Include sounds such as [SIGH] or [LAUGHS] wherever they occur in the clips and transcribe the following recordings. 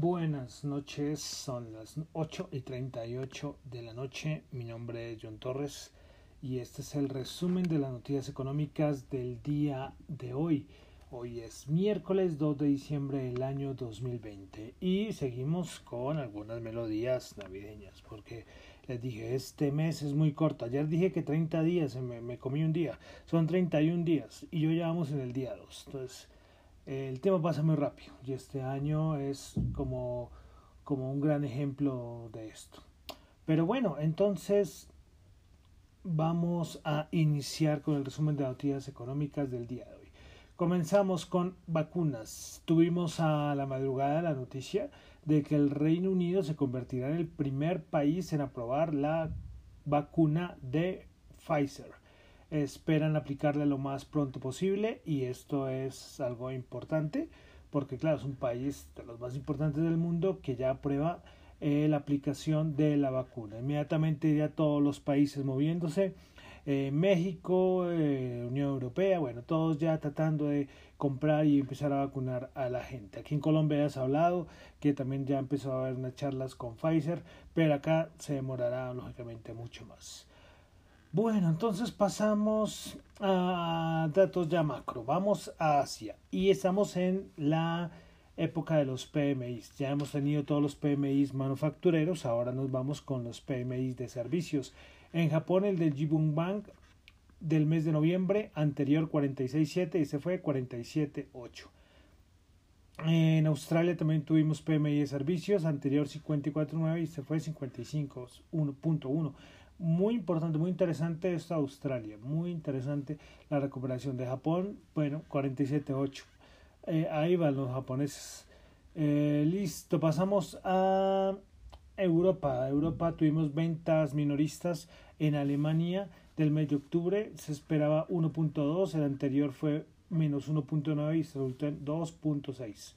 Buenas noches, son las 8 y 38 de la noche. Mi nombre es John Torres y este es el resumen de las noticias económicas del día de hoy. Hoy es miércoles 2 de diciembre del año 2020 y seguimos con algunas melodías navideñas porque les dije, este mes es muy corto. Ayer dije que 30 días, me, comí un día, son 31 días y yo ya vamos en el día 2. Entonces, el tema pasa muy rápido y este año es como, como un gran ejemplo de esto. Pero bueno, entonces vamos a iniciar con el resumen de noticias económicas del día de hoy. Comenzamos con vacunas. Tuvimos a la madrugada la noticia de que el Reino Unido se convertirá en el primer país en aprobar la vacuna de Pfizer esperan aplicarla lo más pronto posible y esto es algo importante porque claro es un país de los más importantes del mundo que ya aprueba eh, la aplicación de la vacuna. Inmediatamente ya todos los países moviéndose eh, México eh, Unión Europea bueno todos ya tratando de comprar y empezar a vacunar a la gente. Aquí en Colombia ya se ha hablado que también ya empezó a haber unas charlas con Pfizer pero acá se demorará lógicamente mucho más bueno, entonces pasamos a datos ya macro. Vamos a Asia y estamos en la época de los PMIs. Ya hemos tenido todos los PMIs manufactureros, ahora nos vamos con los PMIs de servicios. En Japón el del Jibun Bank del mes de noviembre, anterior 46.7 y se fue 47.8. En Australia también tuvimos PMI de servicios, anterior 54.9 y se fue 55.1 muy importante, muy interesante esta Australia, muy interesante la recuperación de Japón, bueno, 47.8. Eh, ahí van los japoneses. Eh, listo, pasamos a Europa. Europa tuvimos ventas minoristas en Alemania del mes de octubre, se esperaba 1.2, el anterior fue menos 1.9 y se resultó en 2.6.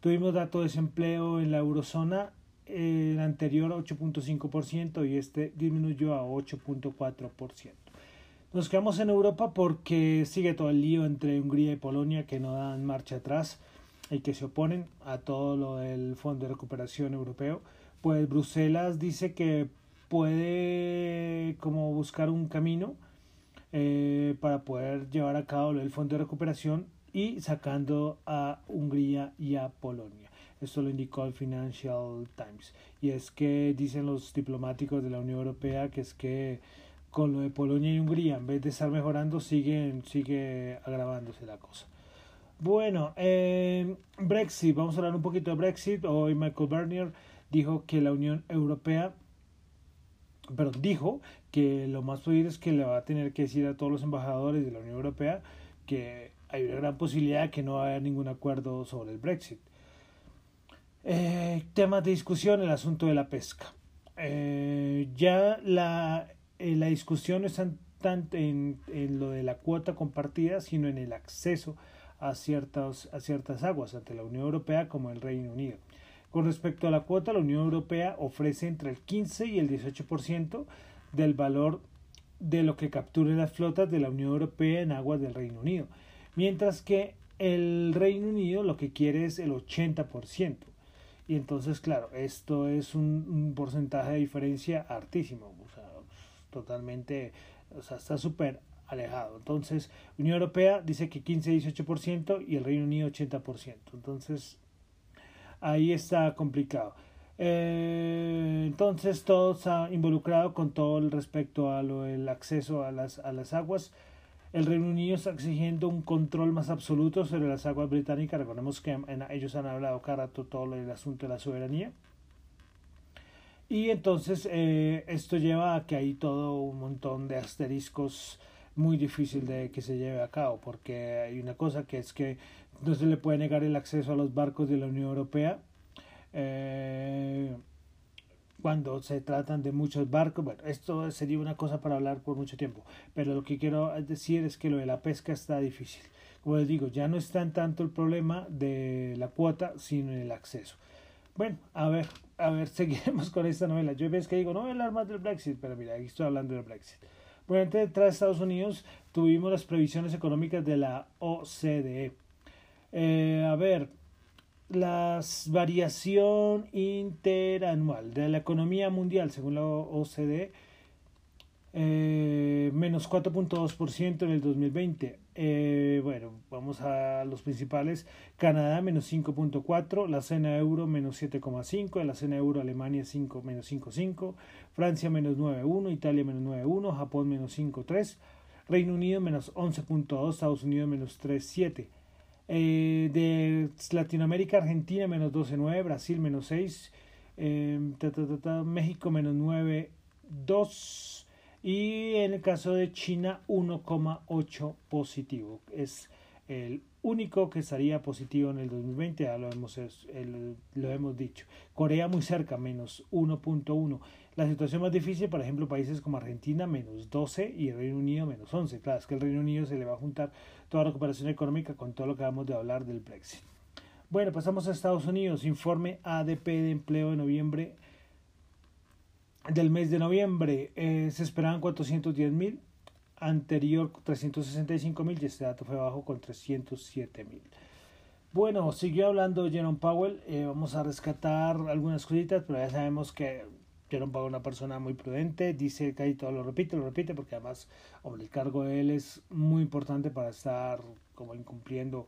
Tuvimos dato de desempleo en la eurozona el anterior 8.5% y este disminuyó a 8.4%. Nos quedamos en Europa porque sigue todo el lío entre Hungría y Polonia que no dan marcha atrás y que se oponen a todo lo del Fondo de Recuperación Europeo. Pues Bruselas dice que puede como buscar un camino eh, para poder llevar a cabo el Fondo de Recuperación y sacando a Hungría y a Polonia. Esto lo indicó el Financial Times. Y es que dicen los diplomáticos de la Unión Europea que es que con lo de Polonia y Hungría, en vez de estar mejorando, siguen, sigue agravándose la cosa. Bueno, eh, Brexit, vamos a hablar un poquito de Brexit. Hoy Michael Bernier dijo que la Unión Europea, pero dijo que lo más posible es que le va a tener que decir a todos los embajadores de la Unión Europea que hay una gran posibilidad de que no haya ningún acuerdo sobre el Brexit. Eh, temas de discusión, el asunto de la pesca. Eh, ya la, eh, la discusión no está tanto en, lo de la cuota compartida, sino en el acceso a ciertas, a ciertas aguas ante la Unión Europea como el Reino Unido. Con respecto a la cuota, la Unión Europea ofrece entre el 15 y el 18% del valor de lo que capturen las flotas de la Unión Europea en aguas del Reino Unido, mientras que el Reino Unido lo que quiere es el 80%. Y entonces, claro, esto es un, porcentaje de diferencia altísimo, o sea, totalmente, o sea, está súper alejado. Entonces, Unión Europea dice que 15-18% y el Reino Unido 80%. Entonces, ahí está complicado. Eh, entonces, todo está involucrado con todo el respecto a lo del acceso a las, a las aguas. El Reino Unido está exigiendo un control más absoluto sobre las aguas británicas. Recordemos que ellos han hablado cada todo el asunto de la soberanía. Y entonces eh, esto lleva a que hay todo un montón de asteriscos muy difícil de que se lleve a cabo, porque hay una cosa que es que no se le puede negar el acceso a los barcos de la Unión Europea. Eh, cuando se tratan de muchos barcos. Bueno, esto sería una cosa para hablar por mucho tiempo, pero lo que quiero decir es que lo de la pesca está difícil. Como les digo, ya no está en tanto el problema de la cuota, sino el acceso. Bueno, a ver, a ver, [LAUGHS] seguiremos con esta novela. Yo ves que digo, no a hablar más del Brexit, pero mira, aquí estoy hablando del Brexit. Bueno, antes de Estados Unidos tuvimos las previsiones económicas de la OCDE. Eh, a ver, las variación interanual de la economía mundial según la OCDE eh, menos 4.2% en el 2020. Eh, bueno, vamos a los principales. Canadá menos 5.4, la zona euro menos 7.5, la zona euro Alemania 5, menos 5.5, Francia menos 9.1, Italia menos 9.1, Japón menos 5.3, Reino Unido menos 11.2, Estados Unidos menos 3.7. Eh, de Latinoamérica, Argentina menos 12.9, Brasil menos 6, eh, México menos 9.2 y en el caso de China 1,8 positivo. Es el único que estaría positivo en el 2020, ya lo hemos, lo hemos dicho. Corea muy cerca, menos 1.1. La situación más difícil, por ejemplo, países como Argentina, menos 12 y el Reino Unido, menos 11. Claro, es que el Reino Unido se le va a juntar toda recuperación económica con todo lo que acabamos de hablar del Brexit. Bueno, pasamos a Estados Unidos. Informe ADP de empleo de noviembre del mes de noviembre eh, se esperaban 410 mil, anterior 365 mil y este dato fue bajo con 307 mil. Bueno, siguió hablando Jerome Powell, eh, vamos a rescatar algunas cositas, pero ya sabemos que Powell es una persona muy prudente, dice que todo lo repite, lo repite, porque además el cargo de él es muy importante para estar como incumpliendo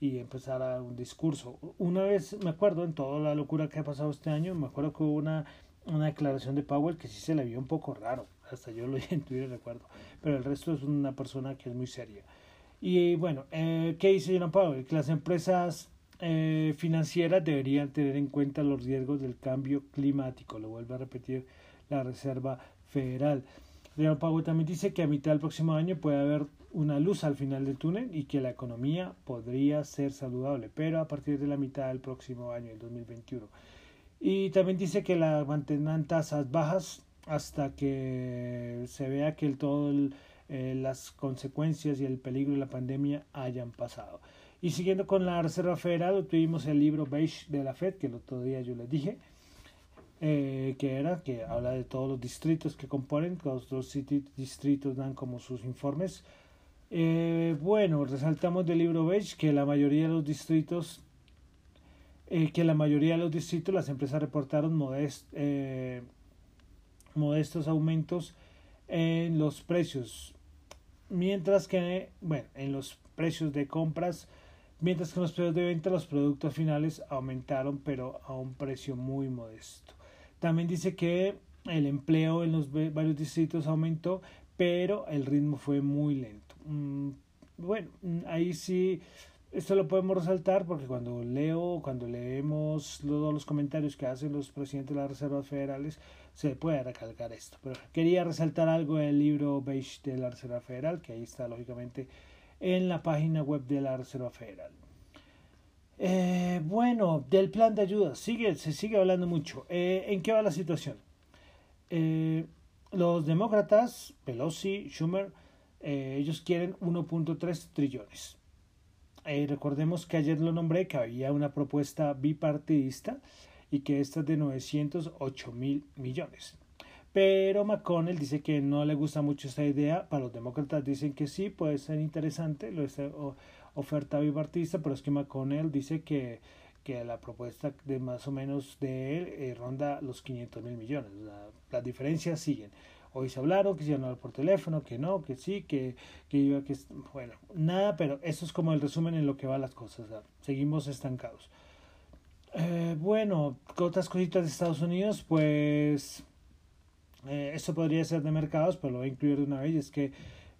y empezar a un discurso. Una vez, me acuerdo, en toda la locura que ha pasado este año, me acuerdo que hubo una una declaración de Powell que sí se le vio un poco raro, hasta yo lo [LAUGHS] vi en Twitter recuerdo, pero el resto es una persona que es muy seria. Y bueno, eh, ¿qué dice Jerome Powell? Que las empresas eh, financieras deberían tener en cuenta los riesgos del cambio climático, lo vuelve a repetir la Reserva Federal. Jerome Powell también dice que a mitad del próximo año puede haber una luz al final del túnel y que la economía podría ser saludable, pero a partir de la mitad del próximo año, el 2021. Y también dice que la mantendrán tasas bajas hasta que se vea que el, todo eh, las consecuencias y el peligro de la pandemia hayan pasado. Y siguiendo con la Reserva Federal, tuvimos el libro Beige de la Fed, que el otro día yo les dije, eh, que era, que habla de todos los distritos que componen, los dos distritos dan como sus informes. Eh, bueno, resaltamos del libro Beige que la mayoría de los distritos que la mayoría de los distritos las empresas reportaron modestos aumentos en los precios, mientras que, bueno, en los precios de compras, mientras que en los precios de venta los productos finales aumentaron, pero a un precio muy modesto. También dice que el empleo en los varios distritos aumentó, pero el ritmo fue muy lento. Mm, bueno, ahí sí esto lo podemos resaltar porque cuando leo, cuando leemos todos los comentarios que hacen los presidentes de las reservas federales, se puede recalcar esto. Pero quería resaltar algo del libro Beige de la Reserva Federal, que ahí está lógicamente en la página web de la Reserva Federal. Eh, bueno, del plan de ayuda, sigue, se sigue hablando mucho. Eh, ¿En qué va la situación? Eh, los demócratas, Pelosi, Schumer, ellos quieren 1.3 trillones. Recordemos que ayer lo nombré que había una propuesta bipartidista y que esta es de 908 mil millones. Pero McConnell dice que no le gusta mucho esta idea. Para los demócratas dicen que sí, puede ser interesante lo esta oferta bipartidista, pero es que McConnell dice que, que la propuesta de más o menos de él eh, ronda los 500 mil millones. las diferencias siguen. Hoy se hablaron que se hablar por teléfono, que no, que sí, que, que iba, que bueno, nada, pero eso es como el resumen en lo que van las cosas. Seguimos estancados. Eh, bueno, otras cositas de Estados Unidos, pues eh, eso podría ser de mercados, pero lo voy a incluir de una vez. Es que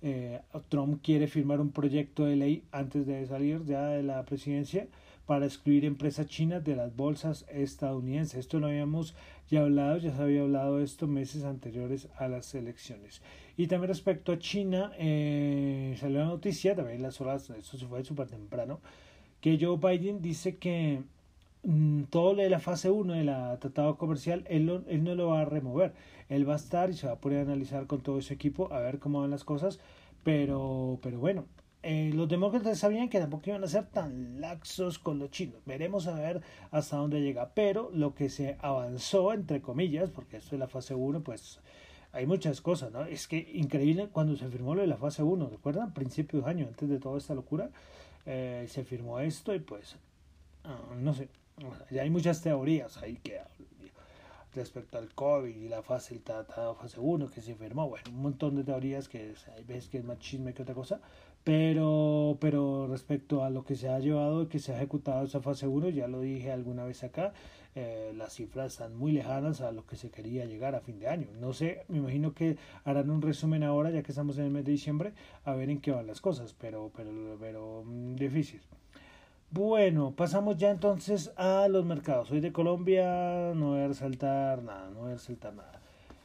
eh, Trump quiere firmar un proyecto de ley antes de salir ya de la presidencia para excluir empresas chinas de las bolsas estadounidenses. Esto lo habíamos ya hablado, ya se había hablado esto meses anteriores a las elecciones. Y también respecto a China, eh, salió la noticia, también las horas, esto se fue súper temprano, que Joe Biden dice que todo lo de la fase 1 del tratado comercial, él, él no lo va a remover. Él va a estar y se va a poder analizar con todo su equipo a ver cómo van las cosas. Pero, pero bueno, eh, los demócratas sabían que tampoco iban a ser tan laxos con los chinos. Veremos a ver hasta dónde llega. Pero lo que se avanzó, entre comillas, porque esto es la fase 1, pues hay muchas cosas, ¿no? Es que increíble cuando se firmó lo de la fase 1, ¿recuerdan? Principios de año, antes de toda esta locura, eh, se firmó esto y pues ah, no sé, ya hay muchas teorías ahí que respecto al COVID y la fase, el tratado fase 1 que se firmó, bueno, un montón de teorías que hay veces que es más chisme que otra cosa, pero, pero respecto a lo que se ha llevado y que se ha ejecutado esa fase 1, ya lo dije alguna vez acá, eh, las cifras están muy lejanas a lo que se quería llegar a fin de año. No sé, me imagino que harán un resumen ahora, ya que estamos en el mes de diciembre, a ver en qué van las cosas, pero, pero, pero mm, difícil. Bueno, pasamos ya entonces a los mercados. Soy de Colombia, no voy a resaltar nada, no voy a resaltar nada.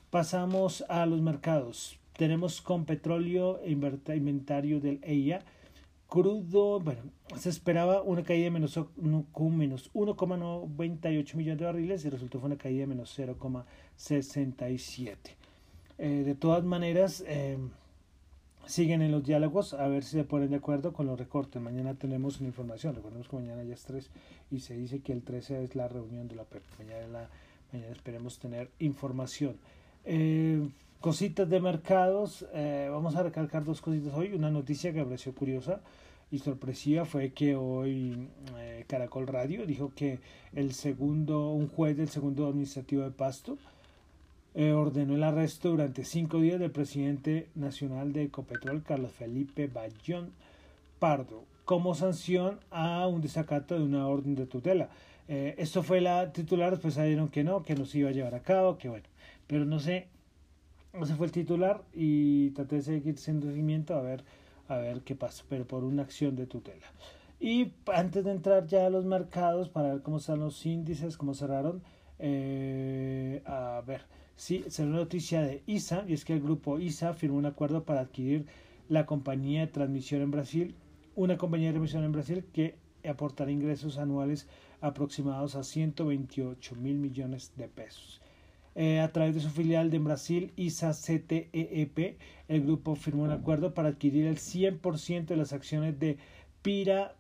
Pasamos a los mercados. Tenemos con petróleo e inventario del EIA Crudo, bueno, se esperaba una caída de menos, menos 1,98 millones de barriles y resultó fue una caída de menos 0,67. Eh, de todas maneras, eh, siguen en los diálogos a ver si se ponen de acuerdo con los recortes. Mañana tenemos una información. Recordemos que mañana ya es 3 y se dice que el 13 es la reunión de la PEP. Mañana, mañana esperemos tener información. Eh, cositas de mercados. Eh, vamos a recalcar dos cositas hoy. Una noticia que me pareció curiosa y sorpresiva fue que hoy eh, Caracol Radio dijo que el segundo, un juez del segundo administrativo de Pasto eh, ordenó el arresto durante cinco días del presidente nacional de Ecopetrol, Carlos Felipe Bayón Pardo, como sanción a un desacato de una orden de tutela. esto fue la titular, después salieron que no, que no se iba a llevar a cabo, que bueno, pero no sé ese fue el titular y traté de seguir siendo seguimiento a ver, a ver qué pasa, pero por una acción de tutela. Y antes de entrar ya a los mercados para ver cómo están los índices, cómo cerraron, eh, sí, se una noticia de ISA, y es que el grupo ISA firmó un acuerdo para adquirir la compañía de transmisión en Brasil, una compañía de transmisión en Brasil que aportará ingresos anuales aproximados a 128 mil millones de pesos. Eh, a través de su filial de Brasil, ISA CTEP, el grupo firmó un acuerdo para adquirir el 100% de las acciones de Pira,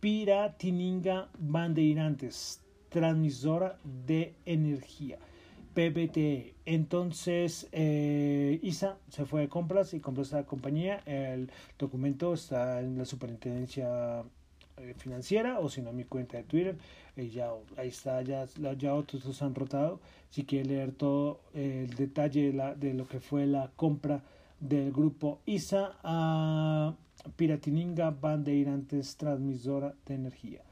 Piratininga Bandeirantes, transmisora de energía. PBTE. Entonces, eh, ISA se fue de compras y compró esta compañía. El documento está en la superintendencia eh, financiera o si no mi cuenta de Twitter. Eh, ahí está, ya, ya otros los han rotado. Si quiere leer todo el detalle de, de lo que fue la compra del grupo ISA a Piratininga Bandeirantes Transmisora de Energía.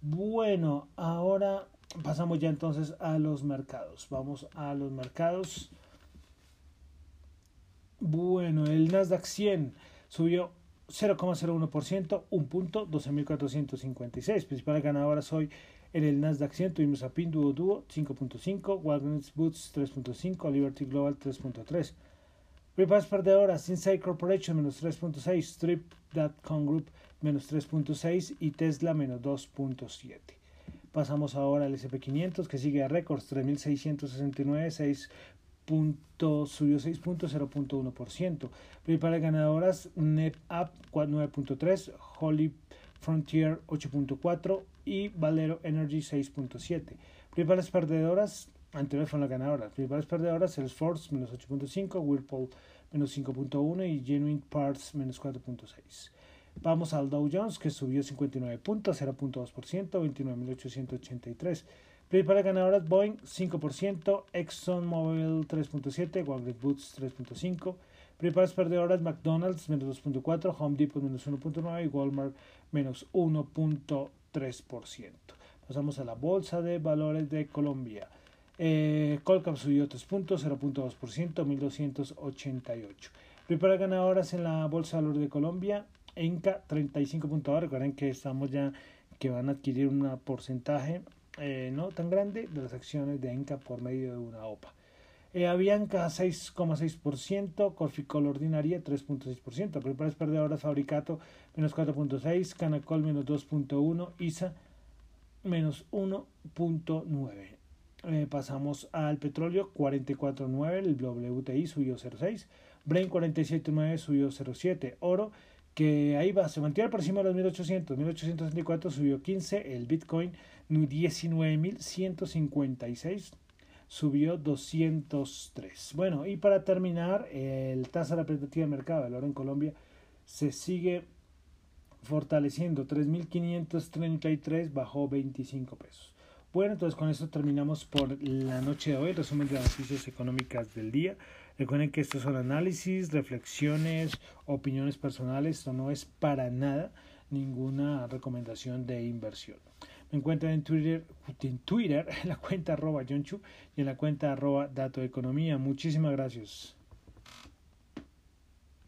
Bueno, ahora pasamos ya entonces a los mercados. Vamos a los mercados. Bueno, el Nasdaq 100 subió 0,01%, un punto, 12.456. Principales ganadoras hoy en el Nasdaq 100 tuvimos a Pinduoduo 5.5, Walgreens Boots 3.5, Liberty Global 3.3. Ripas perdedoras, Inside Corporation menos 3.6, Strip.com Group menos 3.6 y Tesla menos 2.7. Pasamos ahora al SP500 que sigue a récords 3.669, 6 subió 6.0.1%. Principales ganadoras, NetApp 9.3, Holy Frontier 8.4 y Valero Energy 6.7. Principales perdedoras, anteriores fueron las ganadoras. Principales perdedoras, Salesforce menos 8.5, Whirlpool menos 5.1 y Genuine Parts menos 4.6. Vamos al Dow Jones que subió 59 puntos, 0.2%, 29.883. Principales ganadoras Boeing 5%, ExxonMobil 3.7%, Walgreens Boots 3.5%. Principales perdedoras McDonald's menos 2.4%, Home Depot menos 1.9% y Walmart menos 1.3%. Pasamos a la Bolsa de Valores de Colombia. Eh, Colcap subió 3 puntos, 0.2%, 1288. Principales ganadoras en la Bolsa de Valores de Colombia. Enca 35 puntos. Recuerden que estamos ya que van a adquirir un porcentaje eh, no tan grande de las acciones de Enca por medio de una OPA. Eh, Avianca 6,6%, Corficol Ordinaria 3,6%, Prepares Perdedoras Fabricato menos 4,6%, Canacol menos 2,1%, ISA menos 1,9%. Eh, pasamos al petróleo 44,9%, el WTI subió 0,6%, Brain 47,9% subió 0,7%, oro que ahí va, se mantiene por encima de los 1800, 1864 subió 15, el Bitcoin 19.156 subió 203. Bueno, y para terminar, el tasa representativa de mercado del oro en Colombia se sigue fortaleciendo 3.533, bajó 25 pesos. Bueno, entonces con esto terminamos por la noche de hoy, resumen de las noticias económicas del día. Recuerden que estos son análisis, reflexiones, opiniones personales, esto no es para nada ninguna recomendación de inversión. Me encuentran en Twitter, en Twitter, [LAUGHS] en la cuenta arroba Chu y en la cuenta arroba Dato Economía. Muchísimas gracias.